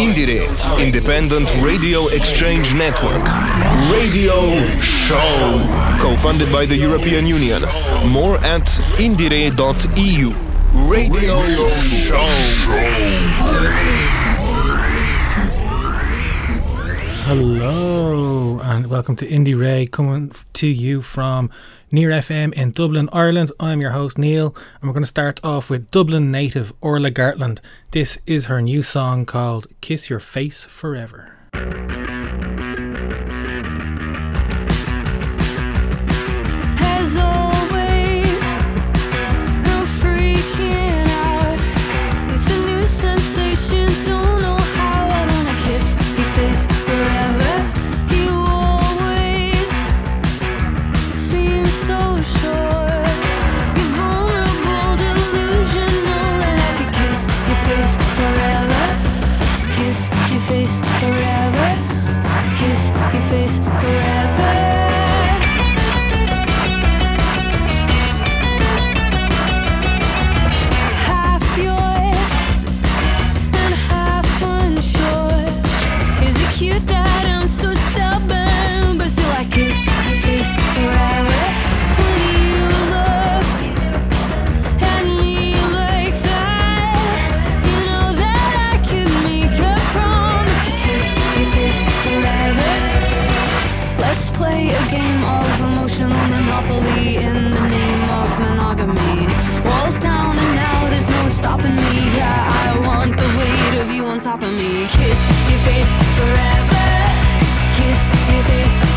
Indiere, Independent Radio Exchange Network. Radio Show. Co-funded by the European Union. More at indire.eu. Radio Show. Hello and welcome to IndieRE coming to you from Near FM in Dublin, Ireland. I'm your host Neil, and we're going to start off with Dublin native Orla Gartland. This is her new song called "Kiss Your Face Forever." Let's play a game of emotional monopoly.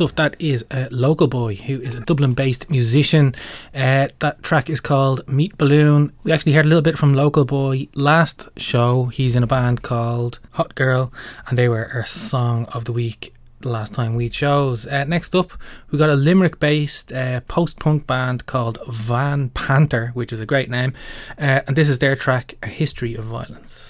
Stuff. That is uh, Local Boy, who is a Dublin based musician. Uh, that track is called Meat Balloon. We actually heard a little bit from Local Boy last show. He's in a band called Hot Girl, and they were our song of the week the last time we chose. Uh, next up, we got a Limerick based uh, post punk band called Van Panther, which is a great name. Uh, and this is their track, A History of Violence.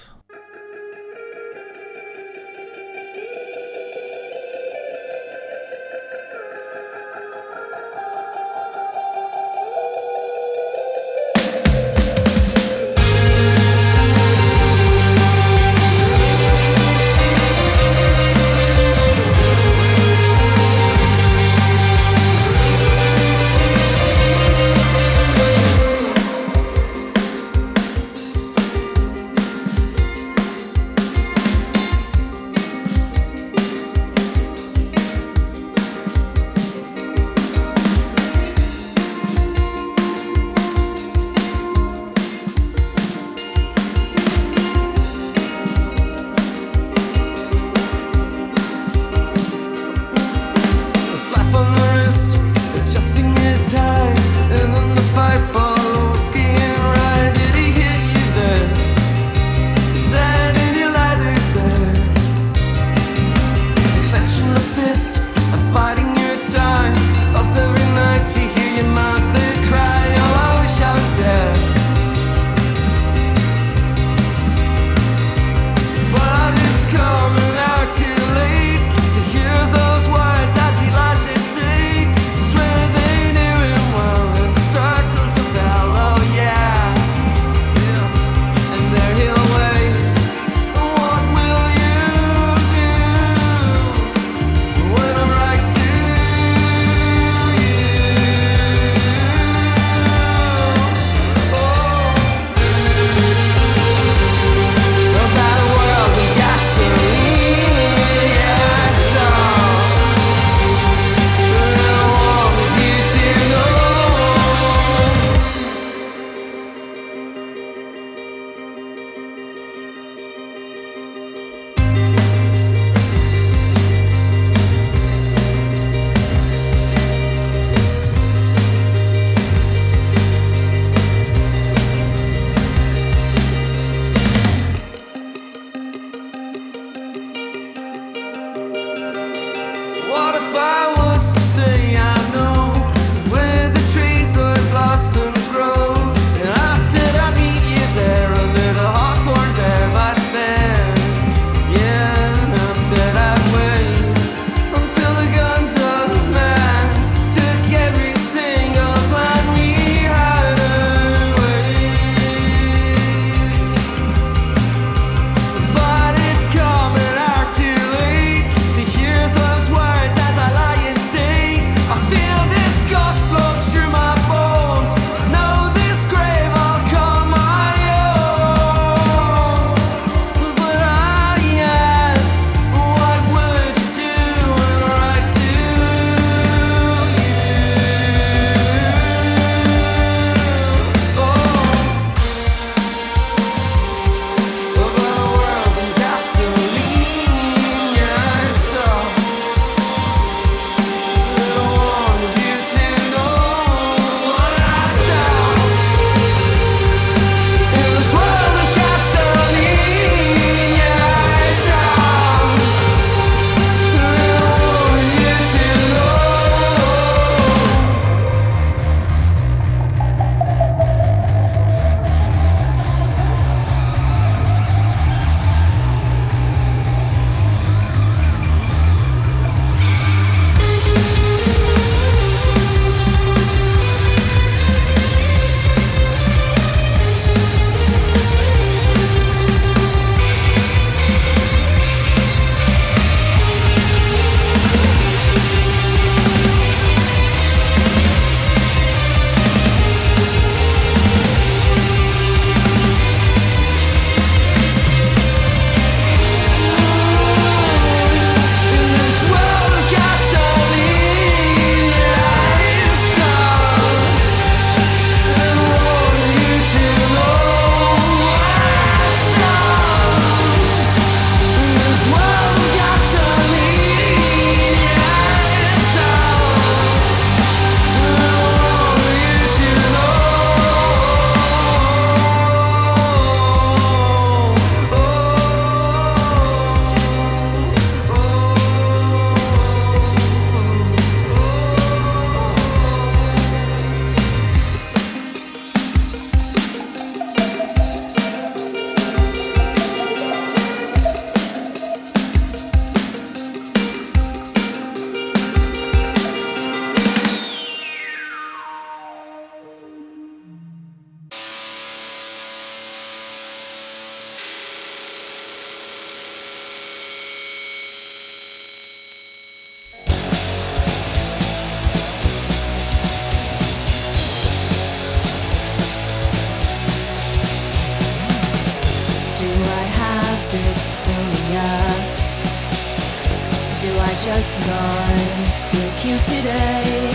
time with you today.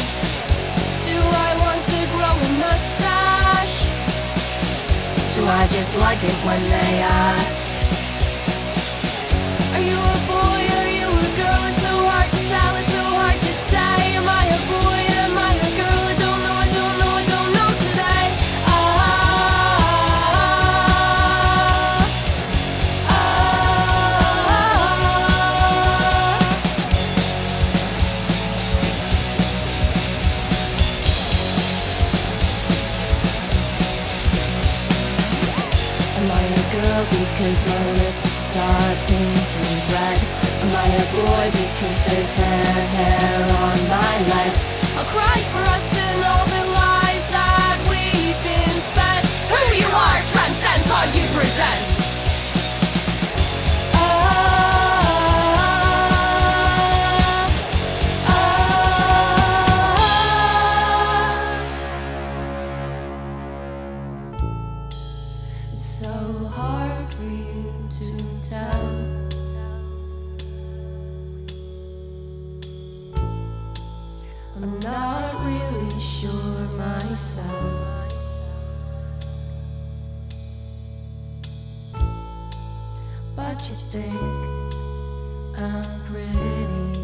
Do I want to grow a mustache? Do I just like it when they ask? hair on my lights. I'll cry for what you think I'm pretty.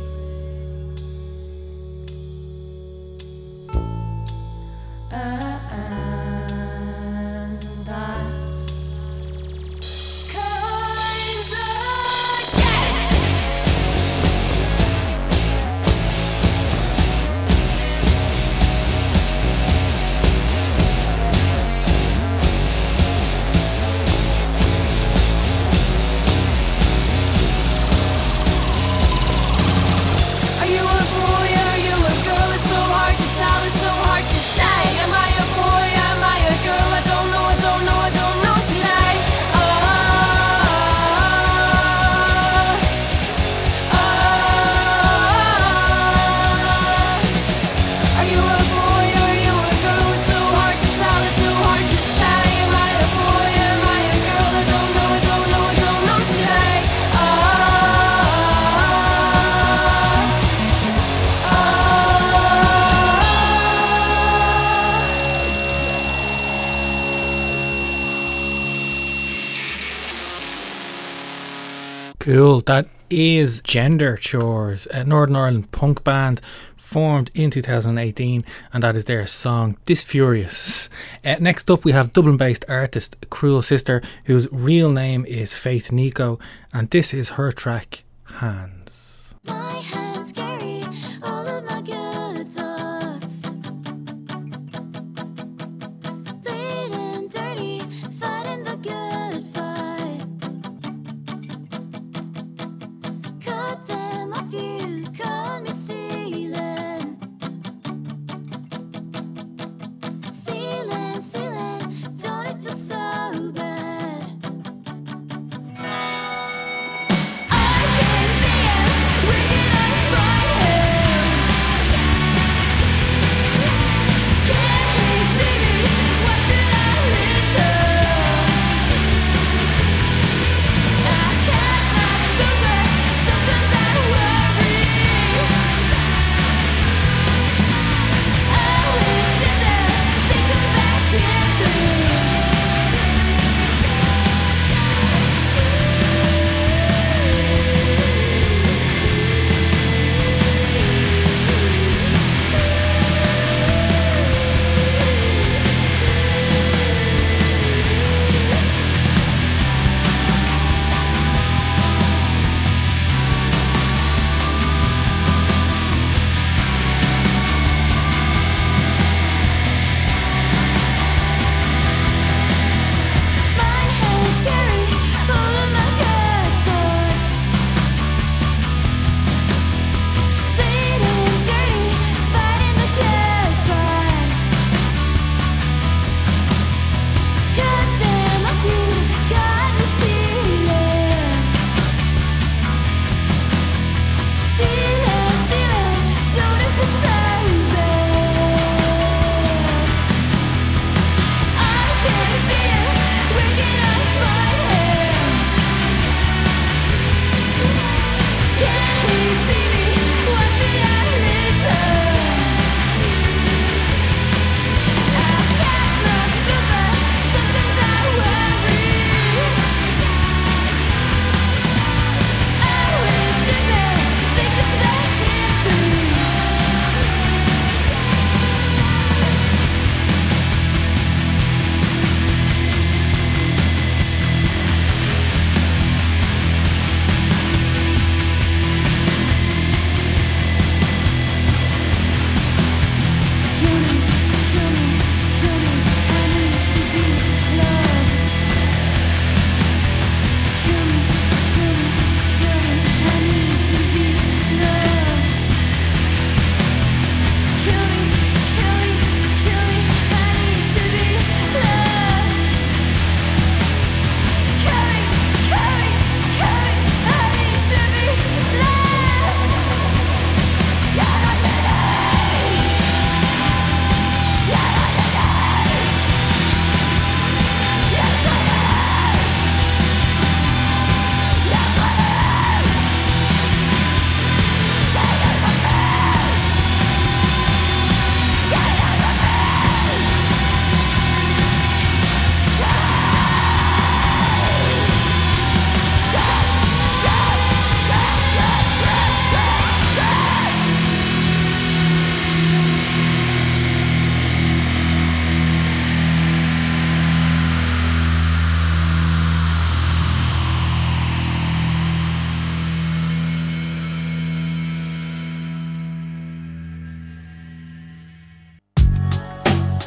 cool. That is Gender Chores, a Northern Ireland punk band formed in 2018, and that is their song Dysphurious. Uh, next up, we have Dublin based artist Cruel Sister, whose real name is Faith Nico, and this is her track Hands.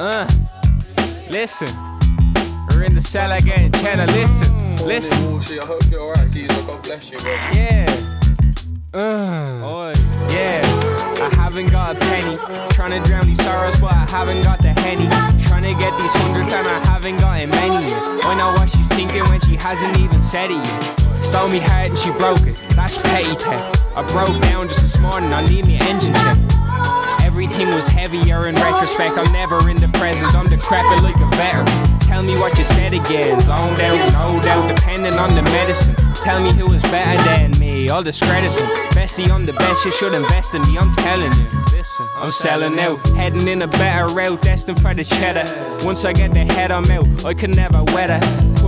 Uh, listen. We're in the cellar getting cheddar. Listen, listen. I hope you're alright, Caesar. God bless you, bro. Yeah. Uh, yeah. I haven't got a penny. Trying to drown these sorrows, but I haven't got the henny. Trying to get these hundreds, and I haven't got it many. I know what she's thinking when she hasn't even said it yet. Stole me heart and she broke it. That's petty theft. I broke down just this morning. I need me engine check. Everything was heavier in retrospect. I'm never in the present. I'm decrepit like a veteran. Tell me what you said again. Zoned out, no doubt, depending on the medicine. Tell me who was better than me. I'll discredit them. Bestie, I'm the best. You should invest in me. I'm telling you. Listen, I'm selling out. Heading in a better route. Destined for the cheddar. Once I get the head, I'm out. I can never weather.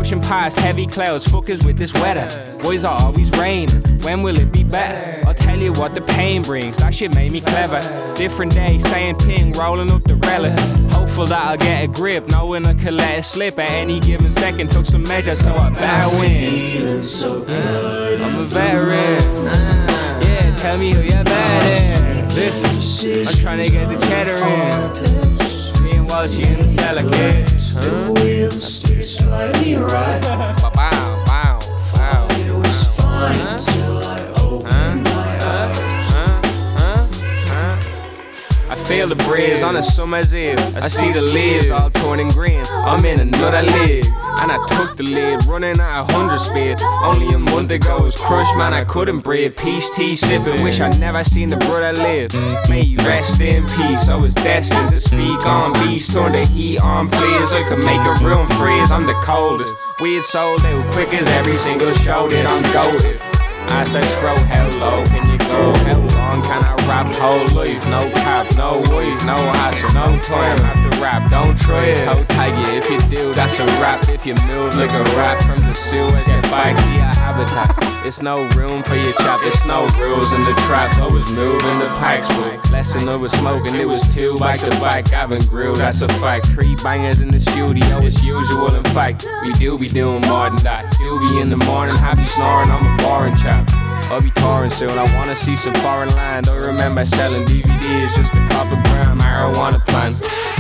Past heavy clouds. Fuckers with this weather. Boys are always rain. When will it be better? I'll tell you what the pain brings. That shit made me clever. Different day, same thing. Rolling up the relic. Hopeful that I'll get a grip. Knowing I could let it slip at any given second. Took some measures, so I better win. Uh, I'm a veteran. Yeah, tell me who you're better. Listen, I'm trying to get the cheddar in. Me and Walshy in the cellar, kid. Huh? Slightly right. Wow, wow, wow. It was fine until I feel the breeze on a summer's eve. I see the leaves all torn and green. I'm in another league. And I took the lead, running at a hundred speed. Only a month ago was crushed, man. I couldn't breathe. Peace tea sipping, wish I'd never seen the brother live. May you rest in peace. I was destined to speak on beast, turn the heat on, please. I could make a room freeze. I'm the coldest. Weird sold out quick as every single show that I'm goaded. Ask that throw, hello. can you go? How long can I rap whole life? No cap, no wife, no hassle, no after rap. Don't try it, how tag you if you do, that's a rap. If you move like a rat from the sewers, get back to your habitat. It's no room for your chap, it's no rules in the trap. I was moving the packs with lesson I was smoking, it was two back to back. I've been grilled, that's a fact. Three bangers in the studio, it's usual. In fact, we do be doing more than that. Do be in the morning, happy snoring, I'm a boring chap. I'll be touring soon. I wanna see some foreign land. I remember selling DVDs just a couple gram marijuana plant.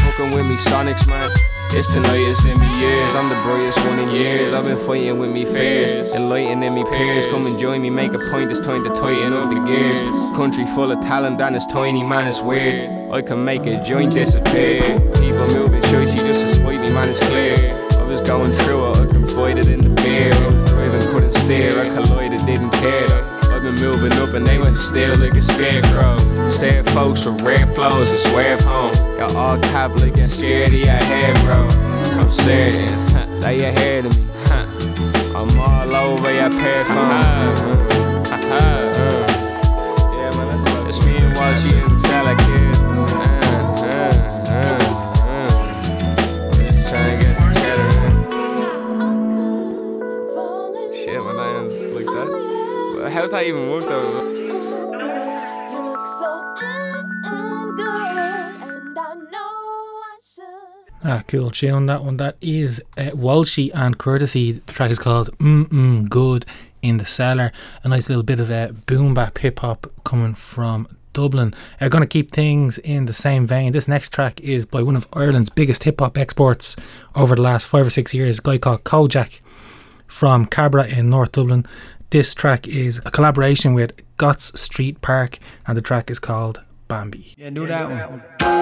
Fucking with me, Sonics, man. It's the latest in me years. I'm the brightest one in years. I've been fighting with me fears, enlightening me peers. Come and join me, make a point. It's time to tighten up the gears. Country full of talent, and it's tiny, man. It's weird. I can make a joint disappear. People moving choicy just spite me, man. It's clear. I was going through it. I confided in the beer. I was driving, couldn't steer. I collided, didn't care. I've been moving up and they went still like a scarecrow. Sad folks with red flows and swear home. Got all cap looking scared of your head, bro. I'm certain that you heard of me. huh. I'm all over your pair phone. Yeah, Ah, cool tune that one. That is uh, Walshy and Curtisy. The track is called Mm Mm Good in the Cellar. A nice little bit of uh, boom bap hip hop coming from Dublin. They're going to keep things in the same vein. This next track is by one of Ireland's biggest hip hop exports over the last five or six years. A guy called Kojaque from Cabra in North Dublin. This track is a collaboration with Gotts Street Park, and the track is called Bambi. Yeah, do that one.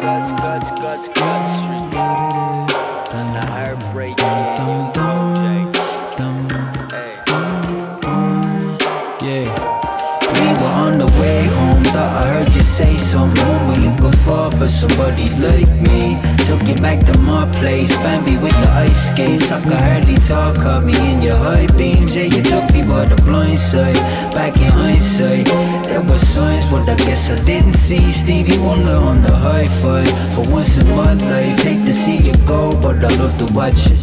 Guts, guts, guts, guts. The heartbreak. Yeah. We were on the way home, thought I heard you say something. But you could fall for somebody like me. You back to my place, Bambi with the ice skates. I could hardly talk, caught me in your high beams. Yeah, you took me by the blind side. Back in hindsight, there were signs, but I guess I didn't see. Stevie Wonder on the high five. For once in my life, hate to see you go, but I love to watch it.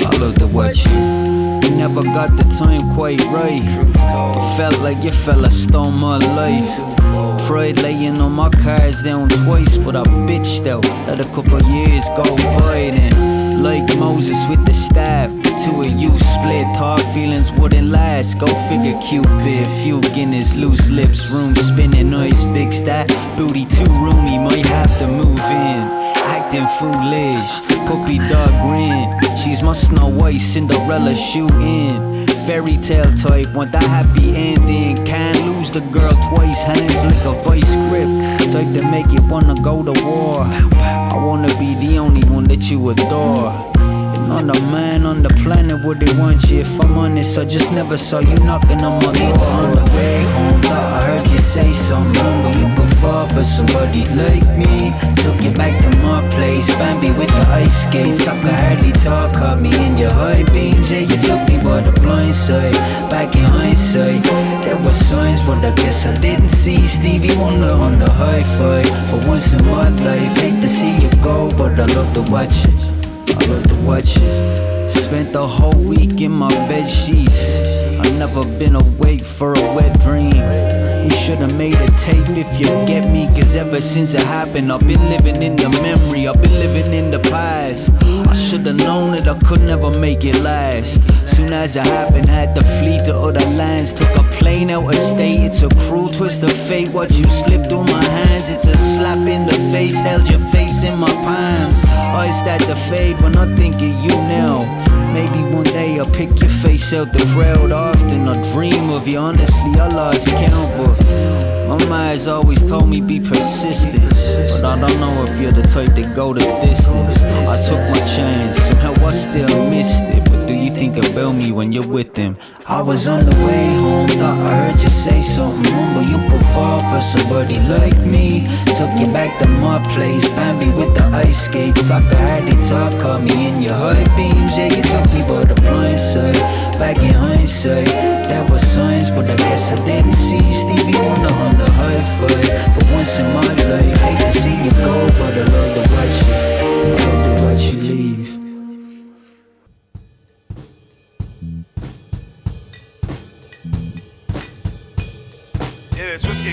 I love to watch you. Never got the time quite right. It felt like you fella stole my life. Pride laying on my cards down twice, but I bitched out. Let a couple years go by then. Like Moses with the staff, the two of you split. Hard feelings wouldn't last. Go figure, Cupid. Few Guinness, loose lips, room spinning, noise fix that. Booty too roomy, might have to move in. Acting foolish. Puppy dog grin. She's my Snow White Cinderella shoe in. Fairy tale type, want that happy ending. Can't lose the girl twice, hands like a vice grip. Type to make you wanna go to war. I wanna be the only one that you adore. On the man on the planet where they want you. If I'm honest, I just never saw you knocking on my door. On the way home, thought I heard you say something, but you could fall for somebody like me. Took you back to my place, Bambi with the ice skates. I could hardly talk, caught me in your high beams. Yeah, you took me by the blind side. Back in hindsight, there were signs, but I guess I didn't see Stevie Wonder on the high five. For once in my life, hate to see you go, but I love to watch it. I love to watch it. Spent the whole week in my bed sheets. I've never been awake for a wet dream. We should've made a tape if you get me. Cause ever since it happened, I've been living in the memory. I've been living in the past. Should've known that I could never make it last. Soon as it happened, had to flee to other lands. Took a plane out of state. It's a cruel twist of fate. Watch you slip through my hands. It's a slap in the face. Held your face in my palms. Eyes start to fade when I think of you now. Maybe one day I'll pick your face out the crowd often. I dream of you, honestly, I lost count, but my mind's always told me be persistent. But I don't know if you're the type to go the distance. I took my chance, somehow I still missed it. Do you think about me when you're with them? I was on the way home, thought I heard you say something, but you could fall for somebody like me. Took you back to my place, Bambi with the ice skates. I could hardly talk, caught me in your high beams. Yeah, you took me by the blind side. Back in hindsight, there were signs, but I guess I didn't see Stevie Wonder on the high five. For once in my life, hate to see you go, but I love to watch you. I love to watch you leave.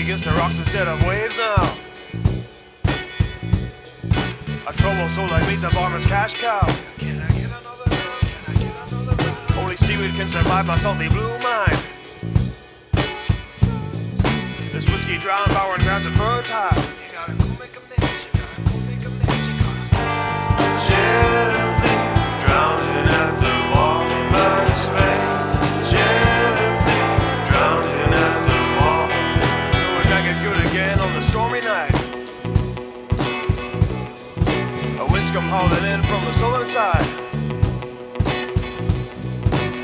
Against the rocks instead of waves now. A trouble soul like me's a barman's cash cow. Can I get another round? Can I get another round? Only seaweed can survive my salty blue mind. This whiskey drowned power and grounds are fertile. Wind's in from the southern side.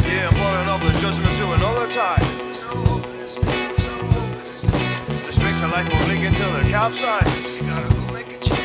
Yeah, I'm blowing up the judgment to another tide. There's no hope in this there's no hope in this. The strings are like leak until they're capsized. You gotta go make a change,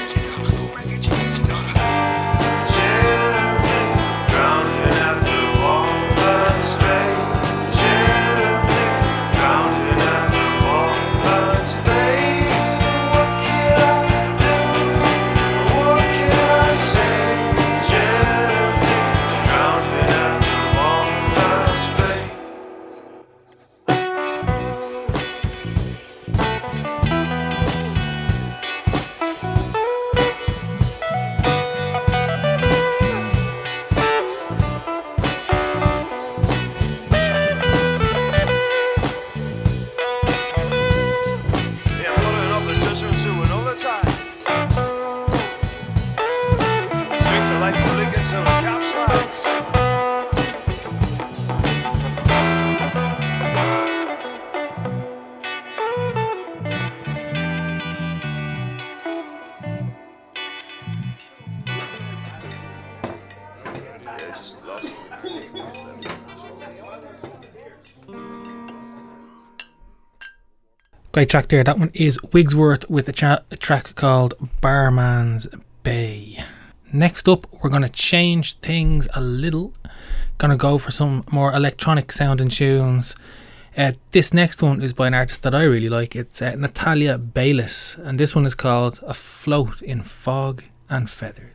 Great track there. That one is Wigsworth with a, cha- a track called Barman's Bay. Next up, we're going to change things a little. Going to go for some more electronic sounding tunes. Uh, this next one is by an artist that I really like. It's uh, Natalia Beylis, and this one is called Afloat in Fog and Feathers.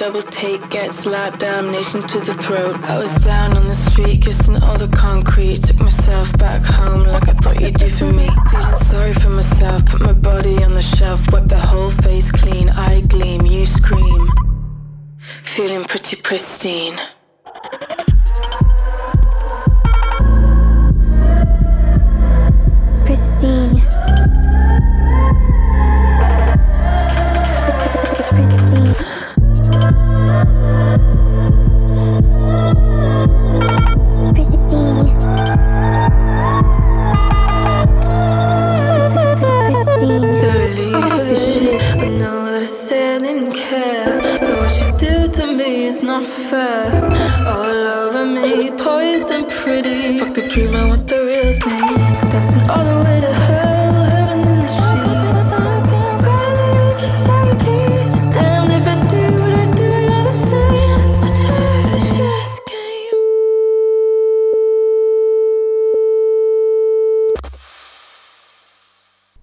Double take, get slapped, damnation to the throat. I was down on the street, kissing all the concrete. Took myself back home like I thought you'd do for me. Feeling sorry for myself, put my body on the shelf, wipe the whole face clean. I gleam, you scream. feeling pretty pristine. Pristine. Pristine.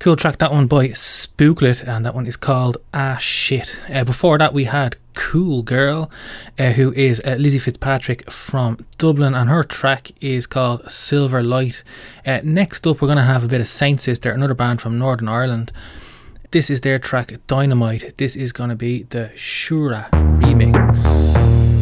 Cool track, that one by Spooklet, and that one is called Ah Shit. Uh, before that, we had Coolgirl, uh, who is uh, Lizzie Fitzpatrick from Dublin, and her track is called Silver Light. Uh, next up, we're going to have a bit of Saint Sister, another band from Northern Ireland. This is their track Dynamite. This is going to be the Shura remix.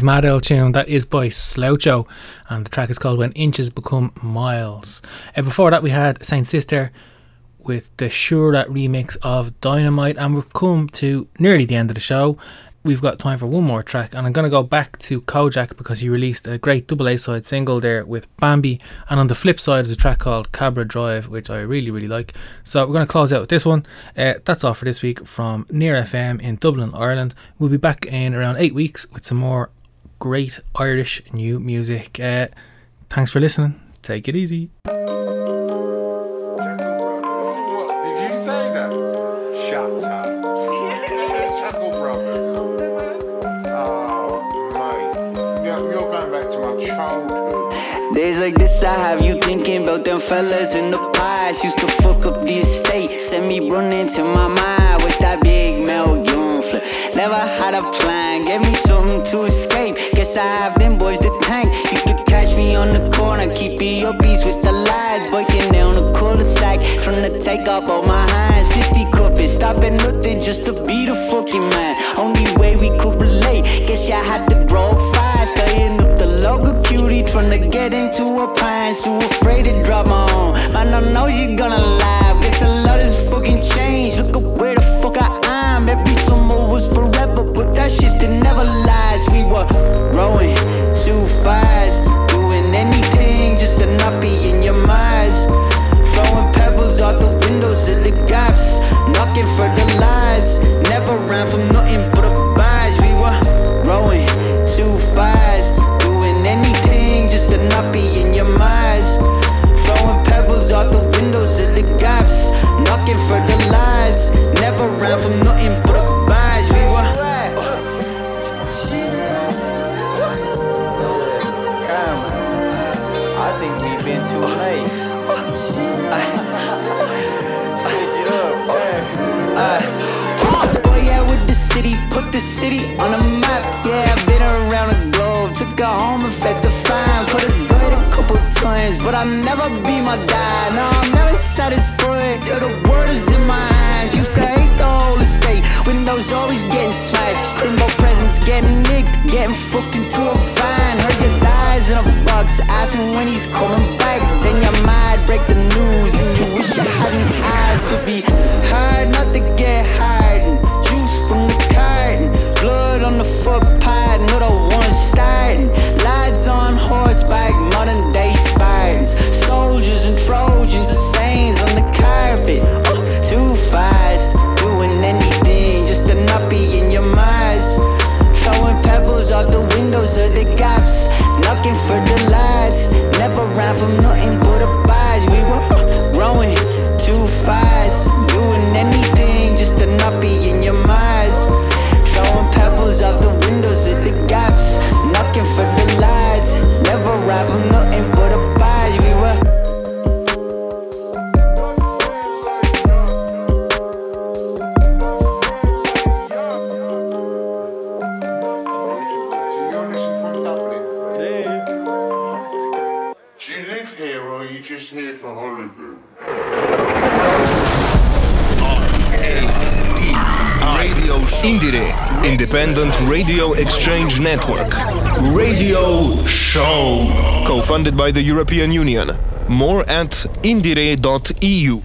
Is Mad L tune. That is by Sloucho, and the track is called When Inches Become Miles. And before that, we had Saint Sister with the Sure That remix of Dynamite, and we've come to nearly the end of the show. We've got time for one more track, and I'm going to go back to Kojaque because he released a great double A side single there with Bambi, and on the flip side is a track called Cabra Drive, which I really, really like. So we're going to close out with this one. Uh, that's all for this week from Near FM in Dublin, Ireland. We'll be back in around eight weeks with some more great Irish new music. Uh, thanks for listening. Take it easy. Did you say that? Shut up. Chuckle Brothers. Oh, mate. You're, you're going back to my childhood. Days like this, I have you thinking about them fellas in the past. Used to fuck up the estate, send me running to my mind. Wish that big Mel Young flip. Never had a plan, gave me something to escape. Have them boys the tank. You could catch me on the corner, keep me upbeats with the lads. Biking down the cul-de-sac from the take up all my hands. 50 cupping, stopping nothing just to be the fucking man. Only way we could relate, guess you had to grow fast. Staying up the local cutie, trying to get into her pants. Too afraid to drop my own. Man, I know you're gonna laugh. Guess a lot has fucking changed. Look up where the fuck I am. Every summer was forever, but that shit that never lasts. We were growing too fast. Put the city on the map. Yeah, I've been around the globe, took her home and fed the fam. Put a dirt a couple times, but I'll never be my dad. No, I'm never satisfied till the word is in my hands. Used to hate the whole estate, windows always getting smashed. Crimbo presents getting nicked, getting fucked into a van. Heard your dies in a box, asking when he's coming back. Then you're mad, break the news, and you wish you hadn't asked. Could be hard not to get hardened. By the European Union. More at indiere.eu.